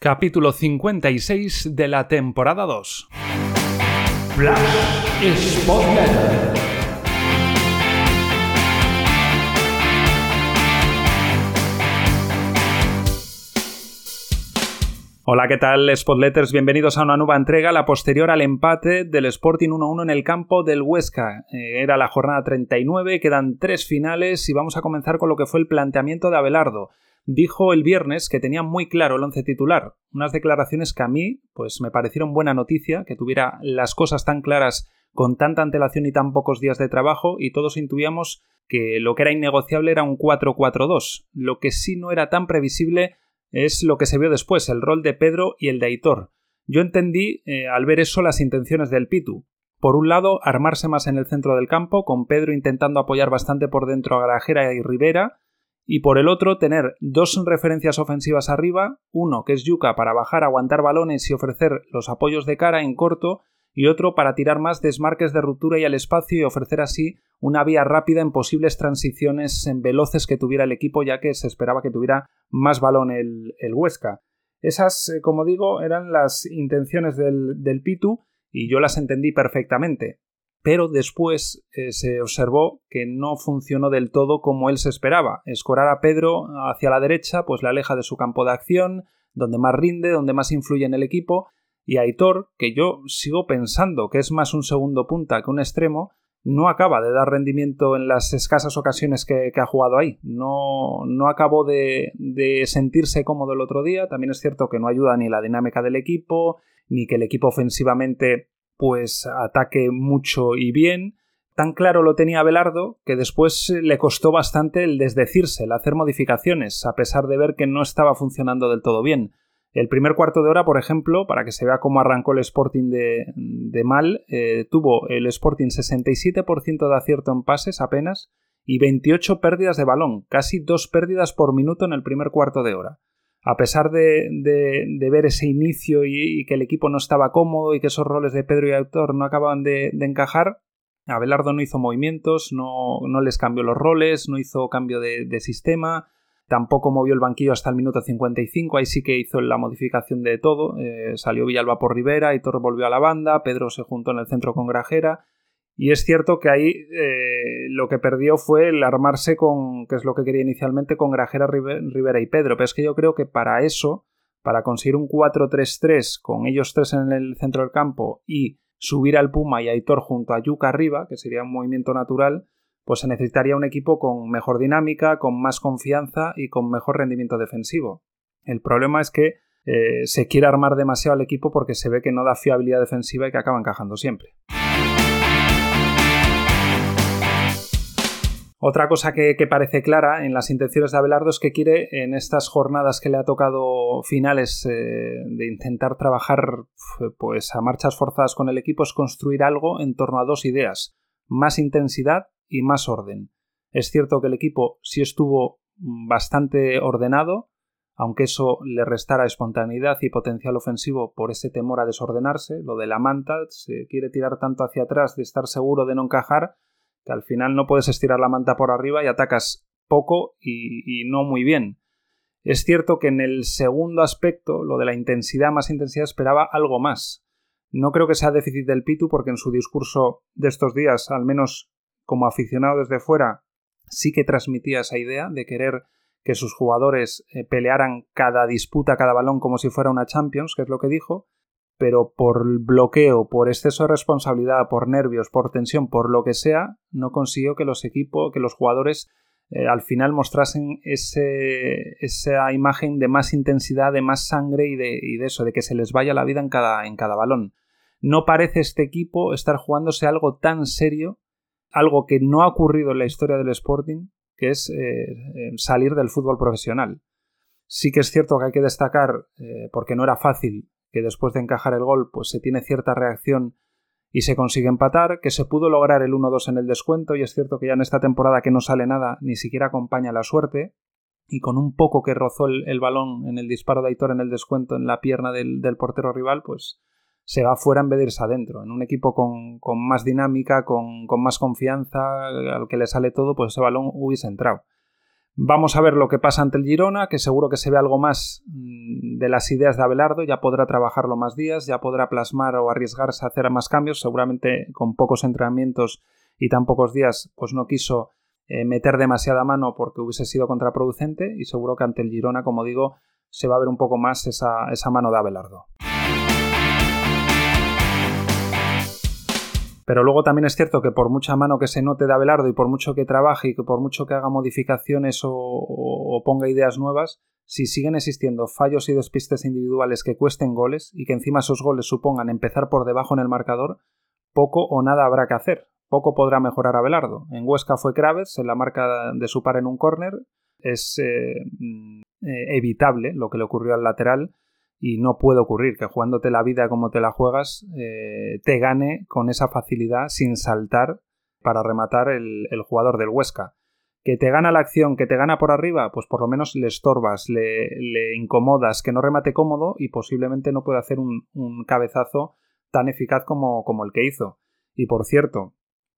Capítulo 56 de la temporada 2. Flash. Hola, ¿qué tal, Spotletters? Bienvenidos a una nueva entrega, la posterior al empate del Sporting 1-1 en el campo del Huesca. Eh, era la jornada 39, quedan tres finales y vamos a comenzar con lo que fue el planteamiento de Abelardo dijo el viernes que tenía muy claro el once titular, unas declaraciones que a mí pues me parecieron buena noticia, que tuviera las cosas tan claras con tanta antelación y tan pocos días de trabajo y todos intuíamos que lo que era innegociable era un 4-4-2. Lo que sí no era tan previsible es lo que se vio después, el rol de Pedro y el de Aitor. Yo entendí eh, al ver eso las intenciones del Pitu. Por un lado, armarse más en el centro del campo, con Pedro intentando apoyar bastante por dentro a Grajera y Rivera, y por el otro tener dos referencias ofensivas arriba, uno que es Yuka para bajar, aguantar balones y ofrecer los apoyos de cara en corto, y otro para tirar más desmarques de ruptura y al espacio y ofrecer así una vía rápida en posibles transiciones en veloces que tuviera el equipo, ya que se esperaba que tuviera más balón el, Huesca. Esas, eh, como digo, eran las intenciones del, del Pitu y yo las entendí perfectamente pero después eh, se observó que no funcionó del todo como él se esperaba. Escorar a Pedro hacia la derecha, pues le aleja de su campo de acción, donde más rinde, donde más influye en el equipo, y Aitor, que yo sigo pensando que es más un segundo punta que un extremo, no acaba de dar rendimiento en las escasas ocasiones que, ha jugado ahí. No, no acabó de, de sentirse cómodo el otro día. También es cierto que no ayuda ni la dinámica del equipo, ni que el equipo ofensivamente pues ataque mucho y bien. Tan claro lo tenía Belardo que después le costó bastante el desdecirse, el hacer modificaciones, a pesar de ver que no estaba funcionando del todo bien. El primer cuarto de hora, por ejemplo, para que se vea cómo arrancó el Sporting de, mal, eh, tuvo el Sporting 67% de acierto en pases apenas y 28 pérdidas de balón, casi dos pérdidas por minuto en el primer cuarto de hora a pesar de, ver ese inicio y, que el equipo no estaba cómodo y que esos roles de Pedro y Autor no acababan de, encajar, Abelardo no hizo movimientos, no, les cambió los roles, no hizo cambio de, sistema, tampoco movió el banquillo hasta el minuto 55, ahí sí que hizo la modificación de todo, eh, salió Villalba por Rivera, Aitor volvió a la banda, Pedro se juntó en el centro con Grajera, y es cierto que ahí eh, lo que perdió fue el armarse con, que es lo que quería inicialmente, con Grajera, Rivera y Pedro. Pero es que yo creo que para eso, para conseguir un 4-3-3 con ellos tres en el centro del campo y subir al Puma y a Aitor junto a Yuca arriba, que sería un movimiento natural, pues se necesitaría un equipo con mejor dinámica, con más confianza y con mejor rendimiento defensivo. El problema es que eh, se quiere armar demasiado al equipo porque se ve que no da fiabilidad defensiva y que acaba encajando siempre. Otra cosa que, parece clara en las intenciones de Abelardo es que quiere, en estas jornadas que le ha tocado finales eh, de intentar trabajar pues a marchas forzadas con el equipo, es construir algo en torno a dos ideas, más intensidad y más orden. Es cierto que el equipo sí estuvo bastante ordenado, aunque eso le restara espontaneidad y potencial ofensivo por ese temor a desordenarse, lo de la manta, se quiere tirar tanto hacia atrás de estar seguro de no encajar, que al final no puedes estirar la manta por arriba y atacas poco y, no muy bien. Es cierto que en el segundo aspecto, lo de la intensidad, más intensidad, esperaba algo más. No creo que sea déficit del Pitu, porque en su discurso de estos días, al menos como aficionado desde fuera, sí que transmitía esa idea de querer que sus jugadores eh, pelearan cada disputa, cada balón como si fuera una Champions, que es lo que dijo, pero por bloqueo, por exceso de responsabilidad, por nervios, por tensión, por lo que sea, no consiguió que los equipos, que los jugadores eh, al final mostrasen ese, esa imagen de más intensidad, de más sangre y de, eso, de que se les vaya la vida en cada, en cada balón. No parece este equipo estar jugándose algo tan serio, algo que no ha ocurrido en la historia del Sporting, que es eh, eh, salir del fútbol profesional. Sí que es cierto que hay que destacar, porque no era fácil, que después de encajar el gol pues se tiene cierta reacción y se consigue empatar, que se pudo lograr el 1-2 en el descuento y es cierto que ya en esta temporada que no sale nada ni siquiera acompaña la suerte y con un poco que rozó el, balón en el disparo de Aitor en el descuento en la pierna del, portero rival pues se va fuera en vez de irse adentro. En un equipo con, más dinámica, con, con, más confianza, al que le sale todo, pues ese balón hubiese entrado. Vamos a ver lo que pasa ante el Girona, que seguro que se ve algo más mm, de las ideas de Abelardo, ya podrá trabajarlo más días, ya podrá plasmar o arriesgarse a hacer más cambios, seguramente con pocos entrenamientos y tan pocos días, pues no quiso eh, meter demasiada mano porque hubiese sido contraproducente. Y seguro que ante el Girona, como digo, se va a ver un poco más esa, esa mano de Abelardo. Pero luego también es cierto que por mucha mano que se note de Abelardo y por mucho que trabaje y que por mucho que haga modificaciones o, ponga ideas nuevas, si siguen existiendo fallos y despistes individuales que cuesten goles y que encima esos goles supongan empezar por debajo en el marcador, poco o nada habrá que hacer. Poco podrá mejorar Abelardo. En Huesca fue Craves en la marca de su par en un córner. Es eh, mm, eh, evitable lo que le ocurrió al lateral y no puede ocurrir que jugándote la vida como te la juegas eh, te gane con esa facilidad sin saltar para rematar el, jugador del Huesca. Que te gana la acción, que te gana por arriba, pues por lo menos le estorbas, le, incomodas, que no remate cómodo y posiblemente no puede hacer un, cabezazo tan eficaz como, como el que hizo. Y por cierto,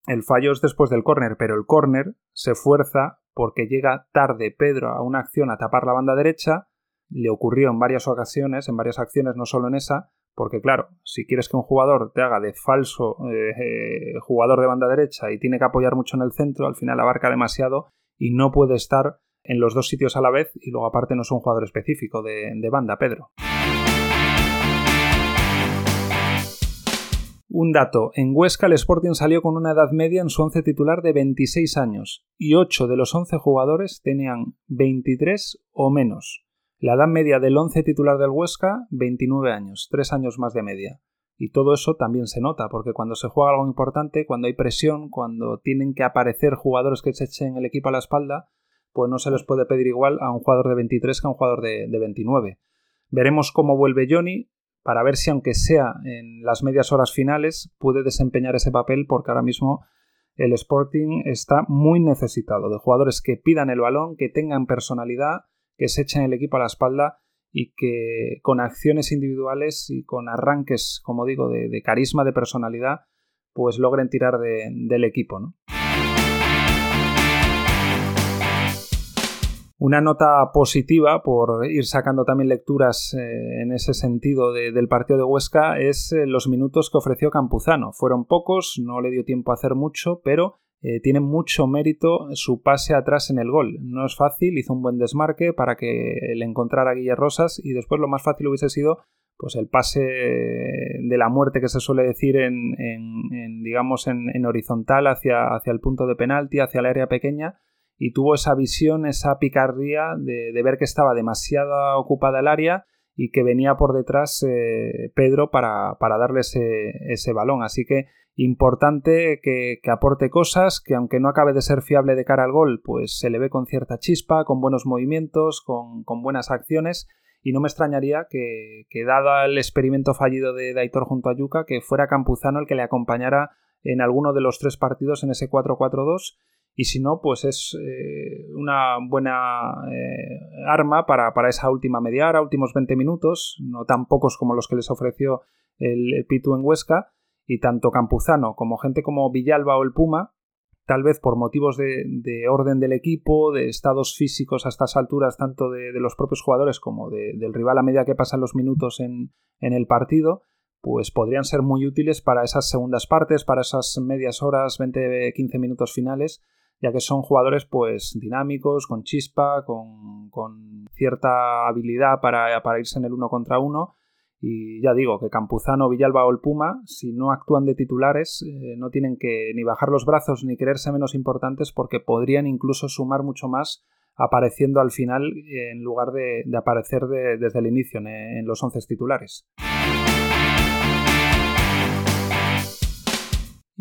el fallo es después del córner, pero el córner se fuerza porque llega tarde Pedro a una acción a tapar la banda derecha le ocurrió en varias ocasiones, en varias acciones, no solo en esa, porque claro, si quieres que un jugador te haga de falso eh, eh, jugador de banda derecha y tiene que apoyar mucho en el centro, al final abarca demasiado y no puede estar en los dos sitios a la vez y luego aparte no es un jugador específico de, de banda, Pedro. Un dato, en Huesca el Sporting salió con una edad media en su once titular de 26 años y 8 de los 11 jugadores tenían 23 o menos. La edad media del 11 titular del Huesca, 29 años, 3 años más de media. Y todo eso también se nota, porque cuando se juega algo importante, cuando hay presión, cuando tienen que aparecer jugadores que se echen el equipo a la espalda, pues no se les puede pedir igual a un jugador de 23 que a un jugador de, de 29. Veremos cómo vuelve Johnny para ver si aunque sea en las medias horas finales puede desempeñar ese papel porque ahora mismo el Sporting está muy necesitado de jugadores que pidan el balón, que tengan personalidad que se echen el equipo a la espalda y que con acciones individuales y con arranques, como digo, de, carisma, de personalidad, pues logren tirar del equipo. Una nota positiva, por ir sacando también lecturas eh, en ese sentido del partido de Huesca, es eh, los minutos que ofreció Campuzano. Fueron pocos, no le dio tiempo a hacer mucho, pero eh, tiene mucho mérito su pase atrás en el gol. No es fácil, hizo un buen desmarque para que le encontrara a Guillermo Rosas y después lo más fácil hubiese sido pues el pase de la muerte que se suele decir en, digamos en, horizontal hacia, hacia el punto de penalti, hacia el área pequeña y tuvo esa visión, esa picardía de, ver que estaba demasiado ocupada el área y que venía por detrás eh, Pedro para, para darle ese, ese balón. Así que importante que, aporte cosas, que aunque no acabe de ser fiable de cara al gol, pues se le ve con cierta chispa, con buenos movimientos, con, buenas acciones. Y no me extrañaría que, dado el experimento fallido de Daitor junto a Yuka, que fuera Campuzano el que le acompañara en alguno de los tres partidos en ese 4-4-2. Y si no, pues es eh, una buena eh, arma para, esa última media hora, últimos 20 minutos, no tan pocos como los que les ofreció el, el Pitu en Huesca, y tanto Campuzano como gente como Villalba o el Puma, tal vez por motivos de, orden del equipo, de estados físicos a estas alturas, tanto de, los propios jugadores como del rival a medida que pasan los minutos en, el partido, pues podrían ser muy útiles para esas segundas partes, para esas medias horas, 20-15 minutos finales, ya que son jugadores pues dinámicos, con chispa, con, cierta habilidad para, para irse en el uno contra uno y ya digo que Campuzano, Villalba o el Puma, si no actúan de titulares, eh, no tienen que ni bajar los brazos ni creerse menos importantes porque podrían incluso sumar mucho más apareciendo al final en lugar de, aparecer desde el inicio en, los once titulares.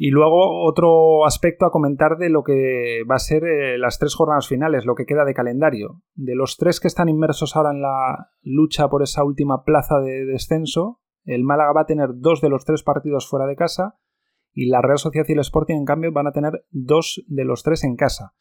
Y luego otro aspecto a comentar de lo que va a ser eh, las tres jornadas finales, lo que queda de calendario. De los tres que están inmersos ahora en la lucha por esa última plaza de descenso, el Málaga va a tener dos de los tres partidos fuera de casa y la Real Sociedad y el Sporting, en cambio, van a tener dos de los tres en casa.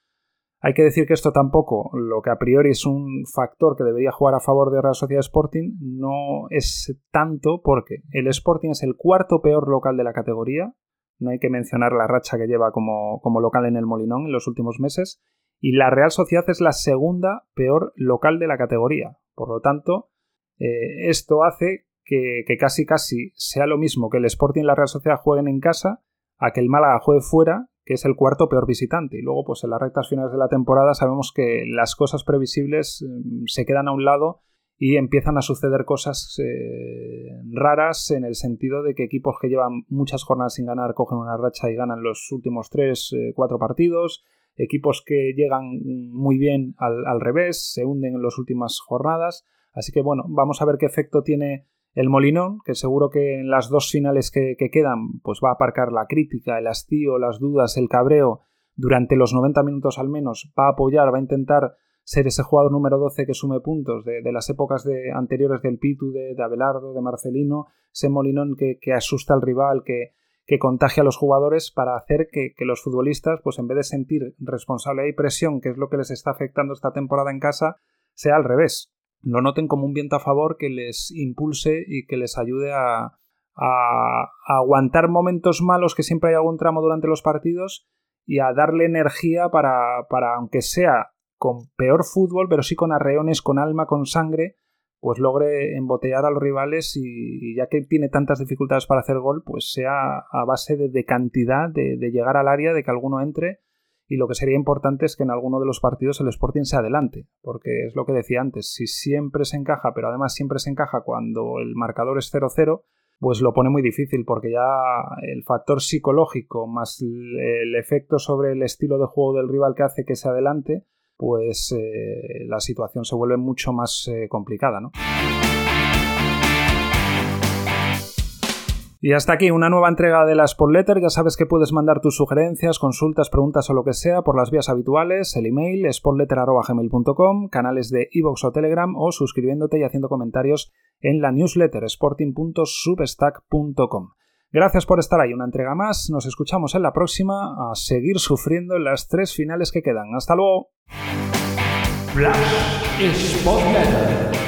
Hay que decir que esto tampoco, lo que a priori es un factor que debería jugar a favor de Real Sociedad Sporting, no es tanto porque el Sporting es el cuarto peor local de la categoría, no hay que mencionar la racha que lleva como, local en el Molinón en los últimos meses. y la Real Sociedad es la segunda peor local de la categoría. Por lo tanto, eh, esto hace que, casi casi sea lo mismo que el Sporting y la Real Sociedad jueguen en casa a que el Málaga juegue fuera, que es el cuarto peor visitante. Y luego, pues en las rectas finales de la temporada sabemos que las cosas previsibles mm, se quedan a un lado y empiezan a suceder cosas eh, raras en el sentido de que equipos que llevan muchas jornadas sin ganar cogen una racha y ganan los últimos tres, eh, cuatro partidos equipos que llegan muy bien al, revés, se hunden en las últimas jornadas. Así que bueno, vamos a ver qué efecto tiene el Molinón, que seguro que en las dos finales que, quedan, pues va a aparcar la crítica, el hastío, las dudas, el cabreo, durante los 90 minutos al menos, va a apoyar, va a intentar ser ese jugador número 12 que sume puntos de, las épocas de, anteriores del Pitu, de, Abelardo, de Marcelino, ese Molinón que, que asusta al rival, que, que contagia a los jugadores para hacer que, los futbolistas, pues en vez de sentir responsabilidad y presión, que es lo que les está afectando esta temporada en casa, sea al revés. Lo noten como un viento a favor que les impulse y que les ayude a, aguantar momentos malos, que siempre hay algún tramo durante los partidos, y a darle energía para, para, aunque sea con peor fútbol, pero sí con arreones, con alma, con sangre, pues logre embotellar a los rivales y, ya que tiene tantas dificultades para hacer gol, pues sea a base de, cantidad, de, llegar al área, de que alguno entre. Y lo que sería importante es que en alguno de los partidos el Sporting se adelante, porque es lo que decía antes, si siempre se encaja, pero además siempre se encaja cuando el marcador es 0-0, pues lo pone muy difícil, porque ya el factor psicológico más el efecto sobre el estilo de juego del rival que hace que se adelante, pues eh, la situación se vuelve mucho más eh, complicada, ¿no? Y hasta aquí una nueva entrega de la Spotletter. Ya sabes que puedes mandar tus sugerencias, consultas, preguntas o lo que sea por las vías habituales, el email spotletter.gmail.com, canales de iVoox o Telegram o suscribiéndote y haciendo comentarios en la newsletter sporting.substack.com. Gracias por estar ahí, una entrega más. Nos escuchamos en la próxima a seguir sufriendo en las tres finales que quedan. Hasta luego. Flash ist Sportwetter.